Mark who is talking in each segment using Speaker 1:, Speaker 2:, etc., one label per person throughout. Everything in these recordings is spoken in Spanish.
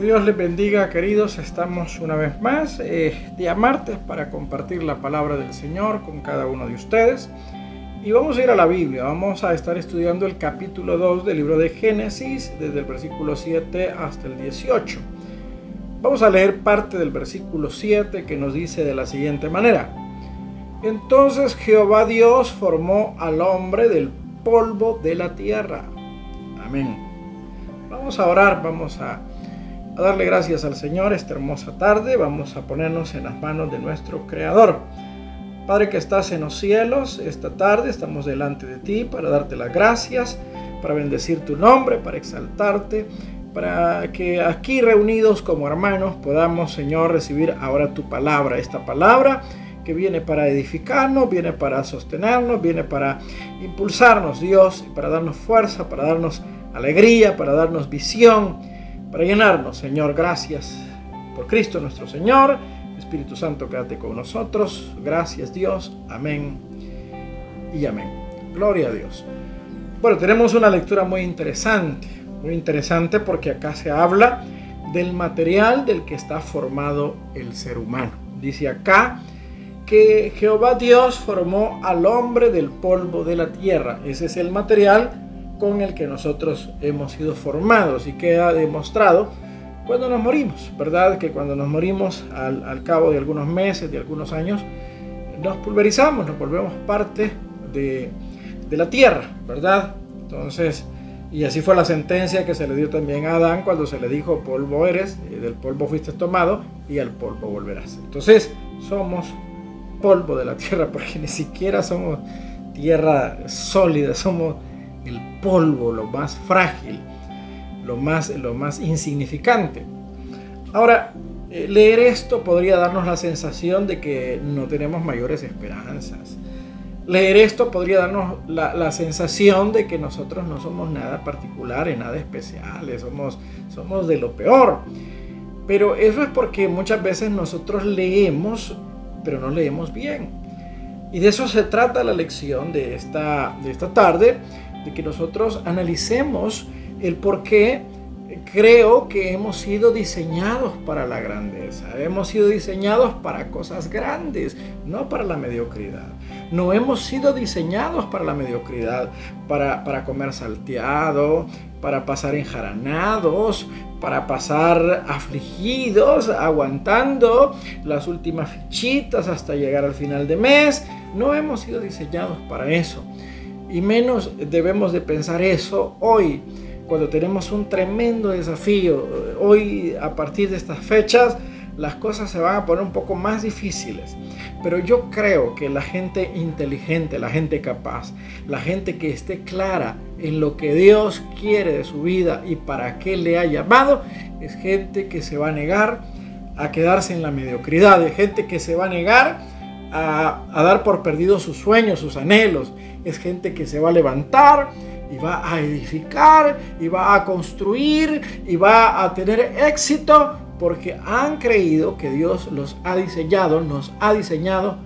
Speaker 1: Dios les bendiga, queridos. Estamos una vez más, eh, día martes, para compartir la palabra del Señor con cada uno de ustedes. Y vamos a ir a la Biblia. Vamos a estar estudiando el capítulo 2 del libro de Génesis, desde el versículo 7 hasta el 18. Vamos a leer parte del versículo 7 que nos dice de la siguiente manera. Entonces Jehová Dios formó al hombre del polvo de la tierra. Amén. Vamos a orar, vamos a a darle gracias al Señor esta hermosa tarde. Vamos a ponernos en las manos de nuestro Creador. Padre que estás en los cielos, esta tarde estamos delante de ti para darte las gracias, para bendecir tu nombre, para exaltarte, para que aquí reunidos como hermanos podamos, Señor, recibir ahora tu palabra, esta palabra que viene para edificarnos, viene para sostenernos, viene para impulsarnos, Dios, para darnos fuerza, para darnos alegría, para darnos visión para llenarnos, Señor. Gracias por Cristo nuestro Señor. Espíritu Santo, quédate con nosotros. Gracias Dios. Amén y amén. Gloria a Dios. Bueno, tenemos una lectura muy interesante. Muy interesante porque acá se habla del material del que está formado el ser humano. Dice acá que Jehová Dios formó al hombre del polvo de la tierra. Ese es el material con el que nosotros hemos sido formados y queda demostrado cuando nos morimos, ¿verdad? Que cuando nos morimos al, cabo de algunos meses, de algunos años, nos pulverizamos, nos volvemos parte de, la tierra, ¿verdad? Entonces, y así fue la sentencia que se le dio también a Adán cuando se le dijo, polvo eres, del polvo fuiste tomado y al polvo volverás. Entonces, somos polvo de la tierra porque ni siquiera somos tierra sólida, somos el polvo, lo más frágil, lo más, lo más insignificante. Ahora, eh, leer esto podría darnos la sensación de que no tenemos mayores esperanzas. Leer esto podría darnos la, sensación de que nosotros no somos nada particular, nada especial, somos, somos de lo peor. Pero eso es porque muchas veces nosotros leemos, pero no leemos bien. Y de eso se trata la lección de esta, de esta tarde de que nosotros analicemos el por qué creo que hemos sido diseñados para la grandeza, hemos sido diseñados para cosas grandes, no para la mediocridad. No hemos sido diseñados para la mediocridad, para, para comer salteado, para pasar enjaranados, para pasar afligidos, aguantando las últimas fichitas hasta llegar al final de mes. No hemos sido diseñados para eso. Y menos debemos de pensar eso hoy, cuando tenemos un tremendo desafío. Hoy, a partir de estas fechas, las cosas se van a poner un poco más difíciles. Pero yo creo que la gente inteligente, la gente capaz, la gente que esté clara en lo que Dios quiere de su vida y para qué le ha llamado, es gente que se va a negar a quedarse en la mediocridad, es gente que se va a negar a, dar por perdido sus sueños, sus anhelos, es gente que se va a levantar y va a edificar y va a construir y va a tener éxito porque han creído que Dios los ha diseñado, nos ha diseñado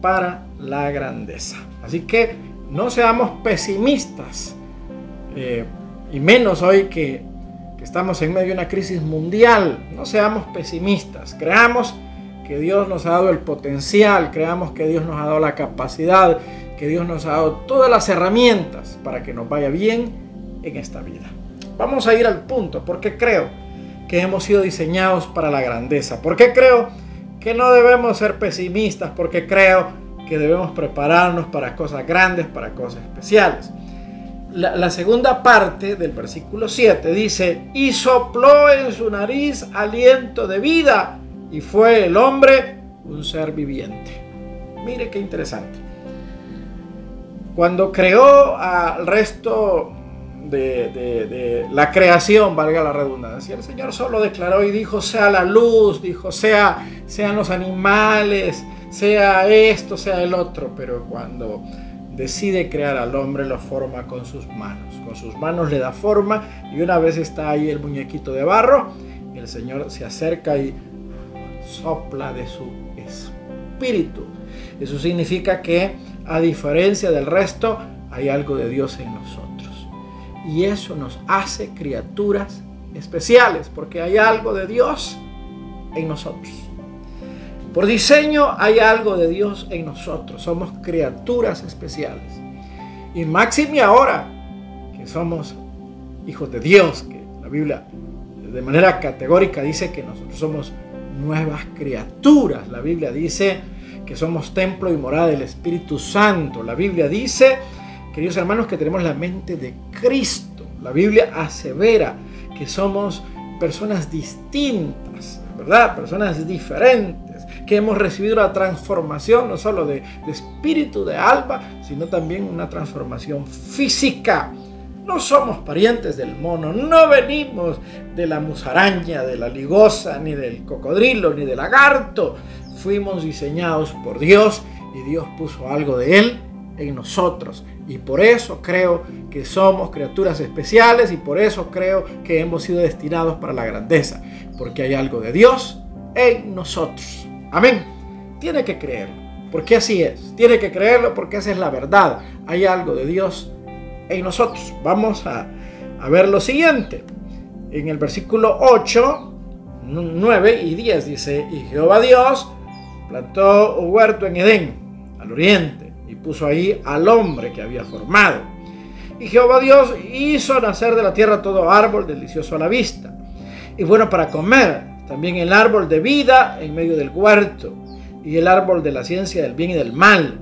Speaker 1: para la grandeza. Así que no seamos pesimistas eh, y menos hoy que estamos en medio de una crisis mundial. No seamos pesimistas, creamos que Dios nos ha dado el potencial, creamos que Dios nos ha dado la capacidad que Dios nos ha dado todas las herramientas para que nos vaya bien en esta vida. Vamos a ir al punto, porque creo que hemos sido diseñados para la grandeza, porque creo que no debemos ser pesimistas, porque creo que debemos prepararnos para cosas grandes, para cosas especiales. La, segunda parte del versículo 7 dice, y sopló en su nariz aliento de vida, y fue el hombre un ser viviente. Mire qué interesante. Cuando creó al resto de, la creación, valga la redundancia, el Señor solo declaró y dijo, sea la luz, dijo, sea, sean los animales, sea esto, sea el otro, pero cuando decide crear al hombre lo forma con sus manos, con sus manos le da forma y una vez está ahí el muñequito de barro, el Señor se acerca y sopla de su espíritu. Eso significa que a diferencia del resto, hay algo de Dios en nosotros. Y eso nos hace criaturas especiales, porque hay algo de Dios en nosotros. Por diseño hay algo de Dios en nosotros. Somos criaturas especiales. Y máxime ahora que somos hijos de Dios, que la Biblia de manera categórica dice que nosotros somos nuevas criaturas. La Biblia dice que somos templo y morada del Espíritu Santo. La Biblia dice, queridos hermanos, que tenemos la mente de Cristo. La Biblia asevera que somos personas distintas, ¿verdad? Personas diferentes, que hemos recibido la transformación no solo de, espíritu, de alma, sino también una transformación física. No somos parientes del mono, no venimos de la musaraña, de la ligosa, ni del cocodrilo, ni del lagarto. Fuimos diseñados por Dios y Dios puso algo de Él en nosotros. Y por eso creo que somos criaturas especiales y por eso creo que hemos sido destinados para la grandeza. Porque hay algo de Dios en nosotros. Amén. Tiene que creerlo. Porque así es. Tiene que creerlo porque esa es la verdad. Hay algo de Dios en nosotros. Vamos a, ver lo siguiente. En el versículo 8, 9 y 10 dice, y Jehová Dios plantó un huerto en Edén, al oriente, y puso ahí al hombre que había formado. Y Jehová Dios hizo nacer de la tierra todo árbol delicioso a la vista, y bueno para comer, también el árbol de vida en medio del huerto, y el árbol de la ciencia del bien y del mal.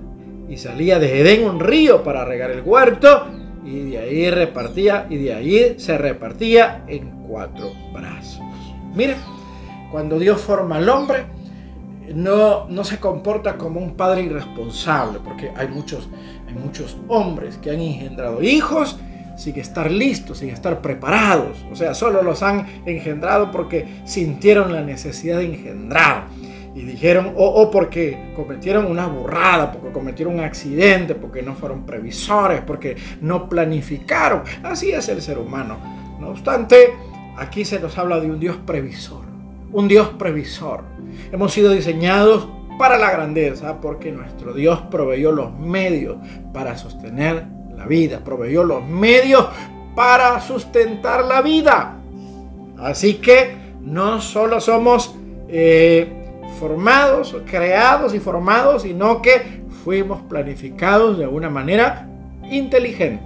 Speaker 1: Y salía de Edén un río para regar el huerto, y de ahí repartía y de ahí se repartía en cuatro brazos. Mire, cuando Dios forma al hombre, no, no se comporta como un padre irresponsable, porque hay muchos, hay muchos hombres que han engendrado hijos sin estar listos, sin estar preparados. O sea, solo los han engendrado porque sintieron la necesidad de engendrar y dijeron, o, porque cometieron una burrada, porque cometieron un accidente, porque no fueron previsores, porque no planificaron. Así es el ser humano. No obstante, aquí se nos habla de un Dios previsor, un Dios previsor. Hemos sido diseñados para la grandeza porque nuestro Dios proveyó los medios para sostener la vida, proveyó los medios para sustentar la vida. Así que no solo somos... Eh, formados, creados y formados, sino que fuimos planificados de una manera inteligente,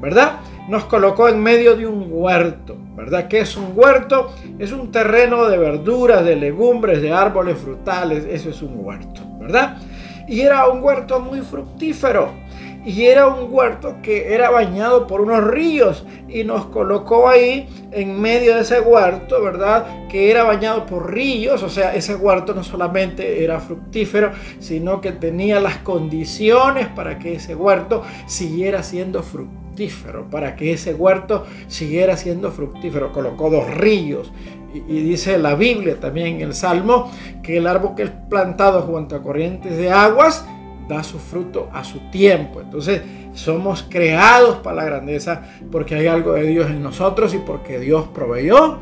Speaker 1: ¿verdad? Nos colocó en medio de un huerto, ¿verdad? ¿Qué es un huerto? Es un terreno de verduras, de legumbres, de árboles frutales, eso es un huerto, ¿verdad? Y era un huerto muy fructífero y era un huerto que era bañado por unos ríos y nos colocó ahí en medio de ese huerto, ¿verdad? Que era bañado por ríos, o sea, ese huerto no solamente era fructífero, sino que tenía las condiciones para que ese huerto siguiera siendo fructífero, para que ese huerto siguiera siendo fructífero. Colocó dos ríos y, dice la Biblia también en el Salmo que el árbol que es plantado junto a corrientes de aguas, da su fruto a su tiempo. Entonces somos creados para la grandeza porque hay algo de Dios en nosotros y porque Dios proveyó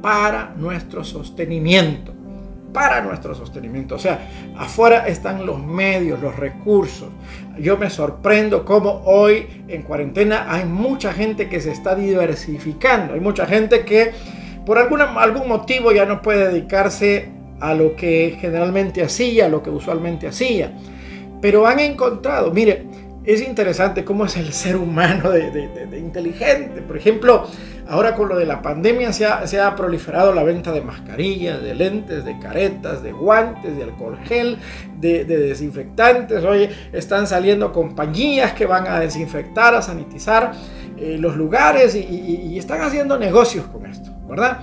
Speaker 1: para nuestro sostenimiento. Para nuestro sostenimiento. O sea, afuera están los medios, los recursos. Yo me sorprendo cómo hoy en cuarentena hay mucha gente que se está diversificando. Hay mucha gente que por alguna, algún motivo ya no puede dedicarse a lo que generalmente hacía, a lo que usualmente hacía pero han encontrado, mire, es interesante cómo es el ser humano de, inteligente. Por ejemplo, ahora con lo de la pandemia se ha, proliferado la venta de mascarillas, de lentes, de caretas, de guantes, de alcohol gel, de, desinfectantes. Oye, están saliendo compañías que van a desinfectar, a sanitizar eh, los lugares y, están haciendo negocios con esto, ¿verdad?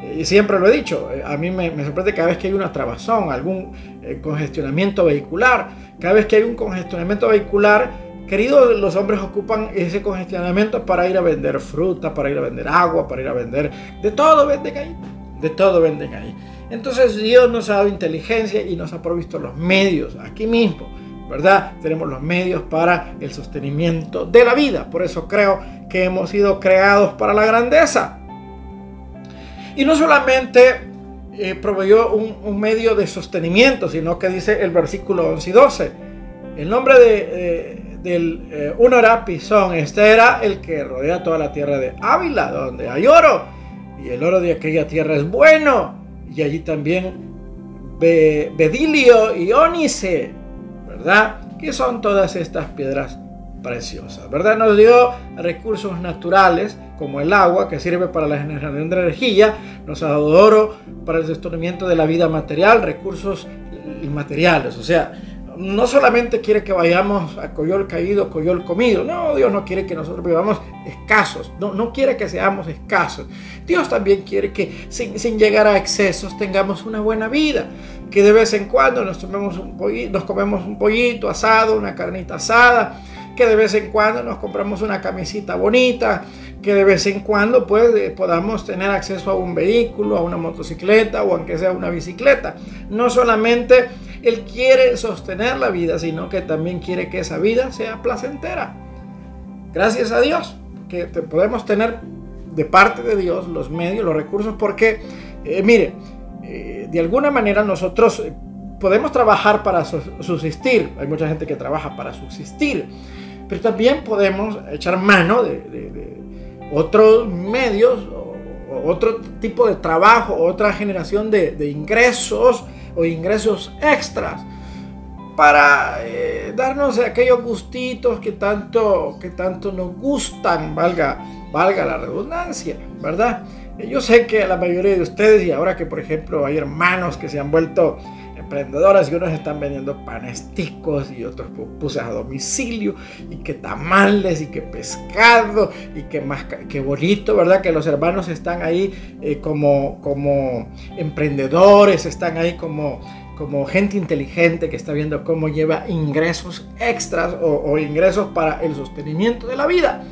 Speaker 1: Y siempre lo he dicho, eh, a mí me, sorprende cada vez que hay una trabazón, algún eh, congestionamiento vehicular, cada vez que hay un congestionamiento vehicular, queridos, los hombres ocupan ese congestionamiento para ir a vender fruta, para ir a vender agua, para ir a vender, de todo venden ahí, de todo venden ahí. Entonces Dios nos ha dado inteligencia y nos ha provisto los medios aquí mismo, ¿verdad? Tenemos los medios para el sostenimiento de la vida. Por eso creo que hemos sido creados para la grandeza. Y no solamente eh, proveyó un, medio de sostenimiento, sino que dice el versículo 11 y 12. El nombre de, del eh, este era el que rodea toda la tierra de Ávila, donde hay oro. y el oro de aquella tierra es bueno, y allí también bedilio y ónice, ¿verdad? Que son todas estas piedras preciosas, ¿verdad? Nos dio recursos naturales como el agua que sirve para la generación de energía, nos ha dado oro para el sostenimiento de la vida material, recursos inmateriales, o sea, no solamente quiere que vayamos a coyol caído, coyol comido. No, Dios no quiere que nosotros vivamos escasos. No, no quiere que seamos escasos. Dios también quiere que sin, llegar a excesos tengamos una buena vida. Que de vez en cuando nos, tomemos un pollito, nos comemos un pollito asado, una carnita asada. Que de vez en cuando nos compramos una camisita bonita. Que de vez en cuando pues, eh, podamos tener acceso a un vehículo, a una motocicleta o aunque sea una bicicleta. No solamente él quiere sostener la vida, sino que también quiere que esa vida sea placentera. Gracias a Dios que podemos tener de parte de Dios los medios, los recursos, porque, eh, mire, eh, de alguna manera nosotros eh, podemos trabajar para subsistir. Hay mucha gente que trabaja para subsistir, pero también podemos echar mano de, otros medios, otro tipo de trabajo, otra generación de ingresos o ingresos extras para eh, darnos aquellos gustitos que tanto, que tanto nos gustan, valga, valga la redundancia, ¿verdad? Yo sé que la mayoría de ustedes, y ahora que por ejemplo hay hermanos que se han vuelto emprendedoras y unos están vendiendo panesticos y otros puse a domicilio y que tamales y que pescado y que más que bonito, ¿verdad? Que los hermanos están ahí eh, como, como emprendedores, están ahí como, como gente inteligente que está viendo cómo lleva ingresos extras o, ingresos para el sostenimiento de la vida.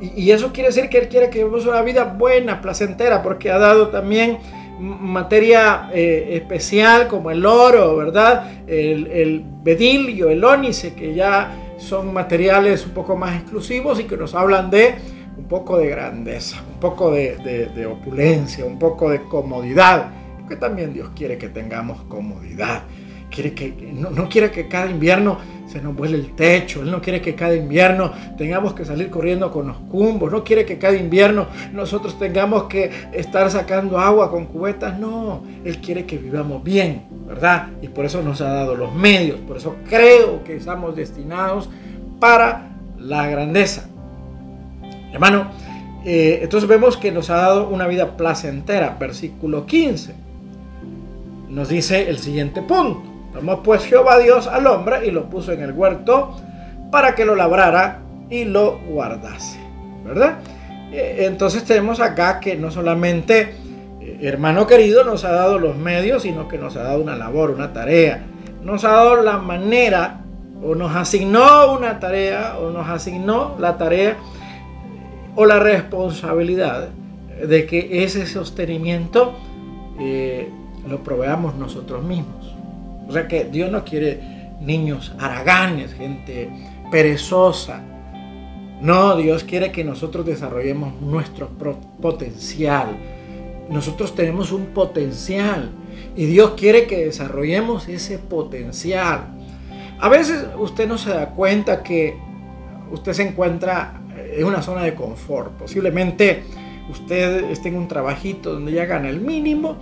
Speaker 1: Y, y eso quiere decir que Él quiere que vivamos una vida buena, placentera, porque ha dado también materia eh, especial como el oro, ¿verdad? El, el bedilio, el ónice, que ya son materiales un poco más exclusivos y que nos hablan de un poco de grandeza, un poco de, de opulencia, un poco de comodidad, porque también Dios quiere que tengamos comodidad quiere que, no, quiere que cada invierno se nos vuele el techo, Él no quiere que cada invierno tengamos que salir corriendo con los cumbos, no quiere que cada invierno nosotros tengamos que estar sacando agua con cubetas, no, Él quiere que vivamos bien, ¿verdad? Y por eso nos ha dado los medios, por eso creo que estamos destinados para la grandeza. Hermano, eh, entonces vemos que nos ha dado una vida placentera, versículo 15. Nos dice el siguiente punto. Tomó pues Jehová Dios al hombre y lo puso en el huerto para que lo labrara y lo guardase. ¿Verdad? Eh, entonces tenemos acá que no solamente, eh, hermano querido, nos ha dado los medios, sino que nos ha dado una labor, una tarea. Nos ha dado la manera, o nos asignó una tarea, o nos asignó la tarea, o la responsabilidad de que ese sostenimiento eh, lo proveamos nosotros mismos. O sea que Dios no quiere niños haraganes, gente perezosa. No, Dios quiere que nosotros desarrollemos nuestro potencial. Nosotros tenemos un potencial y Dios quiere que desarrollemos ese potencial. A veces usted no se da cuenta que usted se encuentra en una zona de confort. Posiblemente usted esté en un trabajito donde ya gana el mínimo,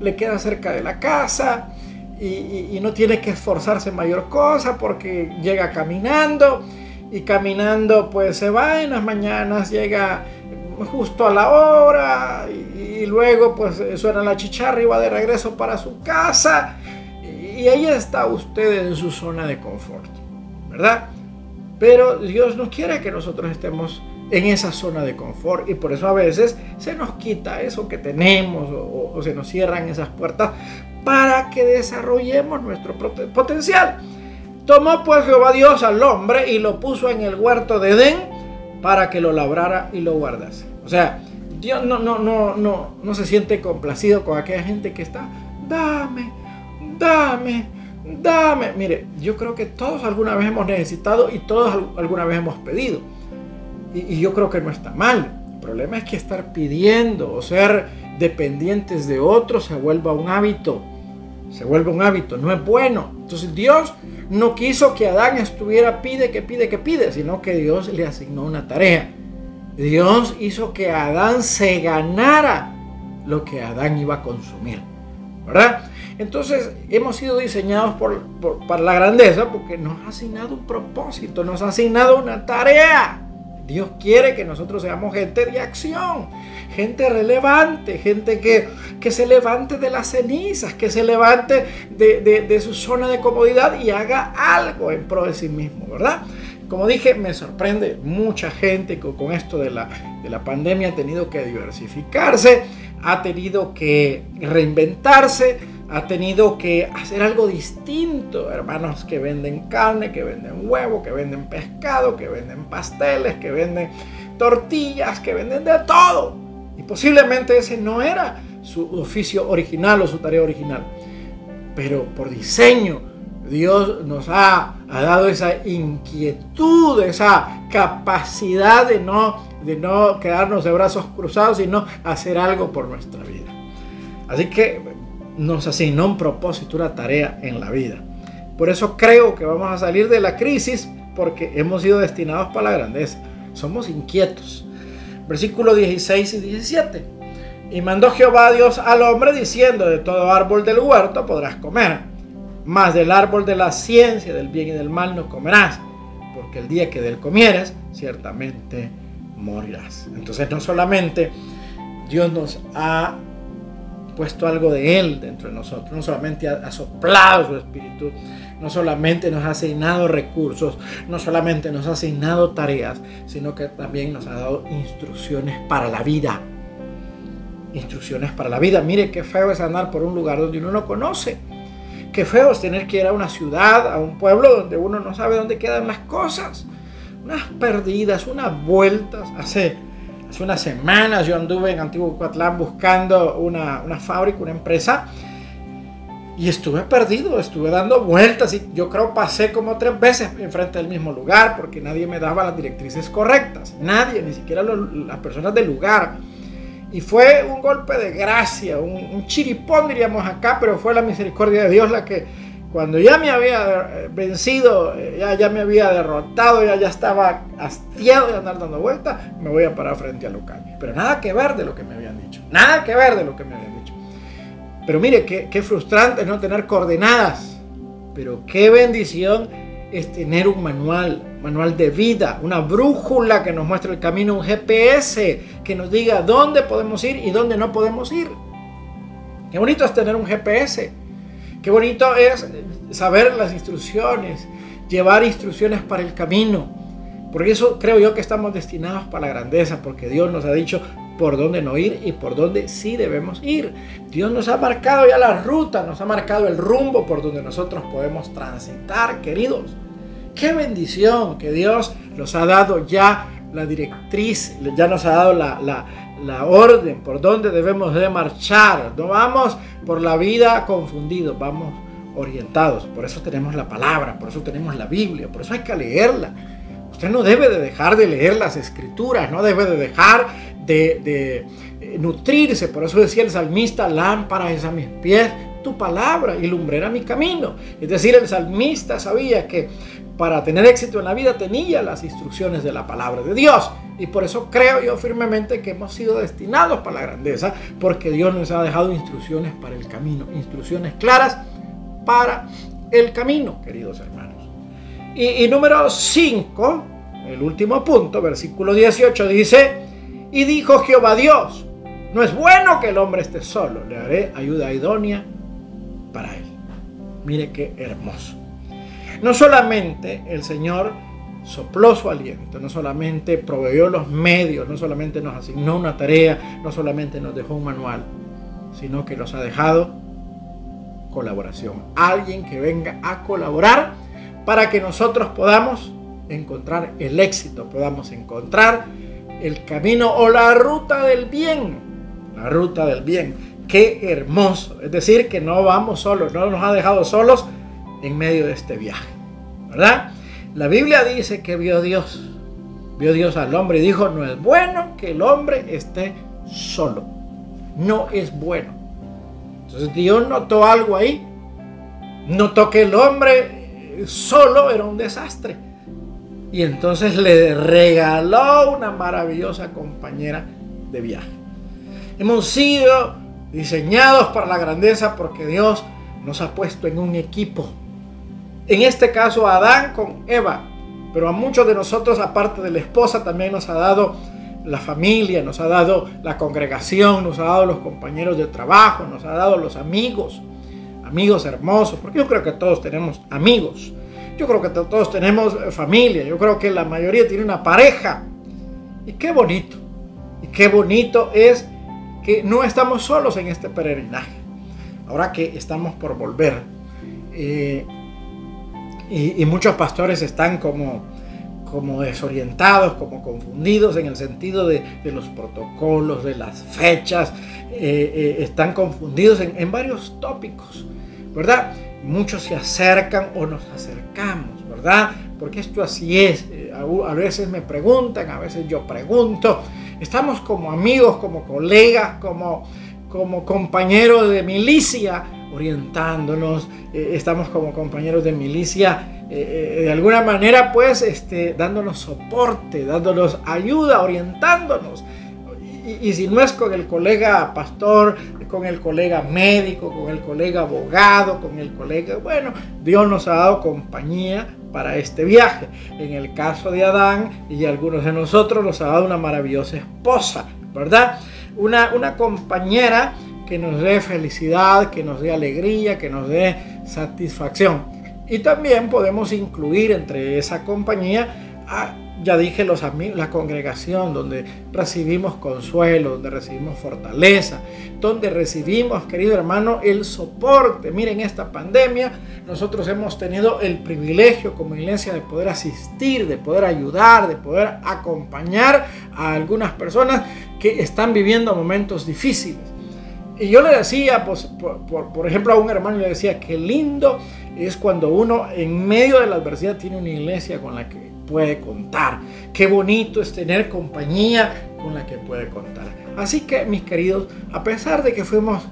Speaker 1: le queda cerca de la casa, y, no tiene que esforzarse mayor cosa porque llega caminando y caminando pues se va en las mañanas, llega justo a la hora y, luego pues suena la chicharra y va de regreso para su casa y ahí está usted en su zona de confort, ¿verdad? Pero Dios no quiere que nosotros estemos en esa zona de confort y por eso a veces se nos quita eso que tenemos o se nos cierran esas puertas para que desarrollemos nuestro potencial. Tomó pues Jehová Dios al hombre y lo puso en el huerto de Edén para que lo labrara y lo guardase. O sea, Dios no, no, no, no, no se siente complacido con aquella gente que está, dame, dame, dame. Mire, yo creo que todos alguna vez hemos necesitado y todos alguna vez hemos pedido. Y, y yo creo que no está mal. El problema es que estar pidiendo o ser dependientes de otros se vuelva un hábito se vuelve un hábito, no es bueno. Entonces Dios no quiso que Adán estuviera pide, que pide, que pide, sino que Dios le asignó una tarea. Dios hizo que Adán se ganara lo que Adán iba a consumir. ¿Verdad? Entonces hemos sido diseñados por, para la grandeza porque nos ha asignado un propósito, nos ha asignado una tarea. Dios quiere que nosotros seamos gente de acción, gente relevante, gente que, que se levante de las cenizas, que se levante de, de, su zona de comodidad y haga algo en pro de sí mismo, ¿verdad? Como dije, me sorprende mucha gente que con esto de la, de la pandemia ha tenido que diversificarse, ha tenido que reinventarse, ha tenido que hacer algo distinto. Hermanos que venden carne, que venden huevo, que venden pescado, que venden pasteles, que venden tortillas, que venden de todo. Y posiblemente ese no era su oficio original o su tarea original. Pero por diseño, Dios nos ha, dado esa inquietud, esa capacidad de no, de no quedarnos de brazos cruzados, sino hacer algo por nuestra vida. Así que nos asignó un propósito, una tarea en la vida. Por eso creo que vamos a salir de la crisis porque hemos sido destinados para la grandeza. Somos inquietos. Versículo 16 y 17. Y mandó Jehová a Dios al hombre diciendo, de todo árbol del huerto podrás comer, mas del árbol de la ciencia del bien y del mal no comerás, porque el día que del comieres, ciertamente morirás. Entonces no solamente Dios nos ha puesto algo de Él dentro de nosotros. No solamente ha, soplado su espíritu, no solamente nos ha asignado recursos, no solamente nos ha asignado tareas, sino que también nos ha dado instrucciones para la vida. Instrucciones para la vida. Mire qué feo es andar por un lugar donde uno no conoce. Qué feo es tener que ir a una ciudad, a un pueblo donde uno no sabe dónde quedan las cosas. Unas perdidas, unas vueltas. Hace Hace unas semanas yo anduve en Antiguo Coatlán buscando una, una fábrica, una empresa. Y estuve perdido, estuve dando vueltas y yo creo pasé como tres veces enfrente del mismo lugar porque nadie me daba las directrices correctas. Nadie, ni siquiera las personas del lugar. Y fue un golpe de gracia, un, un, chiripón diríamos acá, pero fue la misericordia de Dios la que cuando ya me había eh, vencido, eh, ya, ya me había derrotado, ya, ya estaba hastiado de andar dando vueltas, me voy a parar frente al local. Pero nada que ver de lo que me habían dicho. Nada que ver de lo que me habían dicho. Pero mire, qué, qué frustrante no tener coordenadas. Pero qué bendición es tener un manual, manual de vida, una brújula que nos muestre el camino, un GPS que nos diga dónde podemos ir y dónde no podemos ir. Qué bonito es tener un GPS Qué bonito es saber las instrucciones, llevar instrucciones para el camino. Por eso creo yo que estamos destinados para la grandeza, porque Dios nos ha dicho por dónde no ir y por dónde sí debemos ir. Dios nos ha marcado ya la ruta, nos ha marcado el rumbo por donde nosotros podemos transitar, queridos. Qué bendición que Dios nos ha dado ya la directriz, ya nos ha dado la, la orden por donde debemos de marchar. No vamos por la vida confundidos, vamos orientados. Por eso tenemos la palabra, por eso tenemos la Biblia, por eso hay que leerla. Usted no debe de dejar de leer las escrituras, no debe de dejar de, de eh, nutrirse. Por eso decía el salmista, lámpara es a mis pies tu palabra y lumbrera mi camino. Es decir, el salmista sabía que para tener éxito en la vida tenía las instrucciones de la palabra de Dios. Y por eso creo yo firmemente que hemos sido destinados para la grandeza, porque Dios nos ha dejado instrucciones para el camino, instrucciones claras para el camino, queridos hermanos. Y, número 5, el último punto, versículo 18 dice, y dijo Jehová Dios, no es bueno que el hombre esté solo, le haré ayuda idónea para él. Mire qué hermoso. No solamente el Señor sopló su aliento, no solamente proveyó los medios, no solamente nos asignó una tarea, no solamente nos dejó un manual, sino que nos ha dejado colaboración. Alguien que venga a colaborar para que nosotros podamos encontrar el éxito, podamos encontrar el camino o la ruta del bien. La ruta del bien. Qué hermoso. Es decir, que no vamos solos, no nos ha dejado solos en medio de este viaje. ¿Verdad? La Biblia dice que vio Dios, vio Dios al hombre y dijo, no es bueno que el hombre esté solo. No es bueno. Entonces Dios notó algo ahí. Notó que el hombre solo era un desastre. y entonces le regaló una maravillosa compañera de viaje. Hemos sido diseñados para la grandeza porque Dios nos ha puesto en un equipo. En este caso Adán con Eva, pero a muchos de nosotros, aparte de la esposa, también nos ha dado la familia, nos ha dado la congregación, nos ha dado los compañeros de trabajo, nos ha dado los amigos, amigos hermosos, porque yo creo que todos tenemos amigos, yo creo que todos tenemos eh, familia, yo creo que la mayoría tiene una pareja. Y qué bonito, y qué bonito es que no estamos solos en este peregrinaje, ahora que estamos por volver. Eh, y, muchos pastores están como, como desorientados, como confundidos en el sentido de, los protocolos, de las fechas, eh, eh, están confundidos en, varios tópicos, ¿verdad? Muchos se acercan o nos acercamos, ¿verdad? Porque esto así es. A veces me preguntan, a veces yo pregunto. Estamos como amigos, como colegas, como, como compañeros de milicia, orientándonos, eh, estamos como compañeros de milicia, eh, eh, de alguna manera pues este, dándonos soporte, dándonos ayuda, orientándonos. Y, y, si no es con el colega pastor, con el colega médico, con el colega abogado, con el colega, bueno, Dios nos ha dado compañía para este viaje. En el caso de Adán y algunos de nosotros nos ha dado una maravillosa esposa, ¿verdad? Una, una compañera que nos dé felicidad, que nos dé alegría, que nos dé satisfacción. Y también podemos incluir entre esa compañía, a, ya dije, los amigos, la congregación, donde recibimos consuelo, donde recibimos fortaleza, donde recibimos, querido hermano, el soporte. Miren, esta pandemia nosotros hemos tenido el privilegio como iglesia de poder asistir, de poder ayudar, de poder acompañar a algunas personas que están viviendo momentos difíciles. Y yo le decía, pues, por, ejemplo, a un hermano le decía, qué lindo es cuando uno en medio de la adversidad tiene una iglesia con la que puede contar. Qué bonito es tener compañía con la que puede contar. Así que, mis queridos, a pesar de que fuimos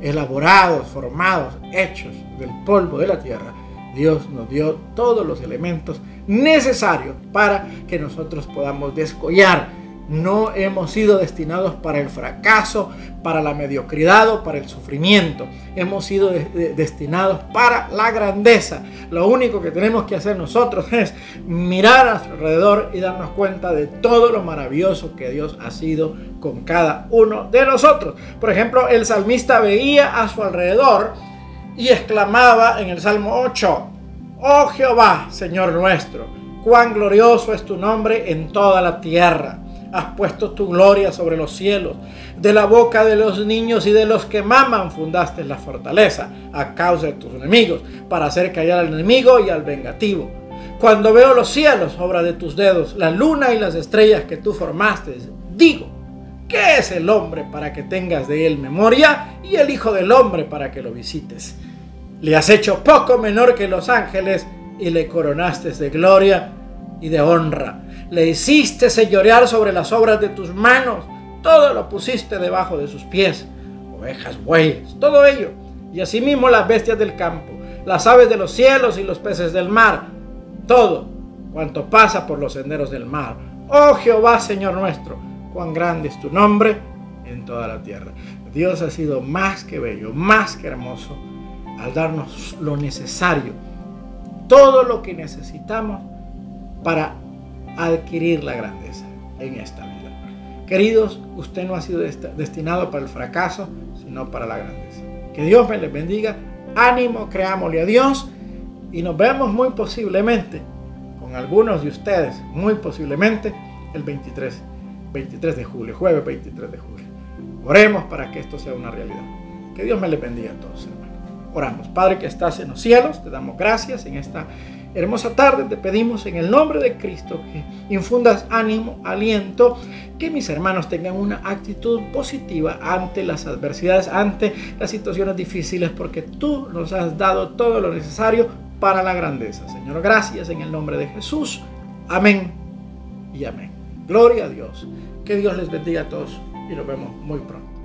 Speaker 1: elaborados, formados, hechos del polvo de la tierra, Dios nos dio todos los elementos necesarios para que nosotros podamos descollar no hemos sido destinados para el fracaso, para la mediocridad o para el sufrimiento. Hemos sido destinados para la grandeza. Lo único que tenemos que hacer nosotros es mirar alrededor y darnos cuenta de todo lo maravilloso que Dios ha sido con cada uno de nosotros. Por ejemplo, el salmista veía a su alrededor y exclamaba en el Salmo 8, Oh Jehová, Señor nuestro, cuán glorioso es tu nombre en toda la tierra has puesto tu gloria sobre los cielos. De la boca de los niños y de los que maman fundaste la fortaleza a causa de tus enemigos, para hacer callar al enemigo y al vengativo. Cuando veo los cielos, obra de tus dedos, la luna y las estrellas que tú formaste, digo, ¿qué es el hombre para que tengas de él memoria y el Hijo del hombre para que lo visites? Le has hecho poco menor que los ángeles y le coronaste de gloria y de honra. Le hiciste señorear sobre las obras de tus manos. Todo lo pusiste debajo de sus pies. Ovejas, bueyes, todo ello. Y asimismo las bestias del campo, las aves de los cielos y los peces del mar. Todo cuanto pasa por los senderos del mar. Oh Jehová, Señor nuestro, cuán grande es tu nombre en toda la tierra. Dios ha sido más que bello, más que hermoso, al darnos lo necesario, todo lo que necesitamos para adquirir la grandeza en esta vida. Queridos, usted no ha sido destinado para el fracaso, sino para la grandeza. Que Dios me les bendiga. Ánimo, creámosle a Dios y nos vemos muy posiblemente con algunos de ustedes, muy posiblemente el 23, 23 de julio, jueves 23 de julio. Oremos para que esto sea una realidad. Que Dios me les bendiga a todos, hermanos. Oramos. Padre que estás en los cielos, te damos gracias en esta hermosa tarde te pedimos en el nombre de Cristo que infundas ánimo, aliento, que mis hermanos tengan una actitud positiva ante las adversidades, ante las situaciones difíciles, porque tú nos has dado todo lo necesario para la grandeza. Señor, gracias en el nombre de Jesús. Amén y amén. Gloria a Dios. Que Dios les bendiga a todos y nos vemos muy pronto.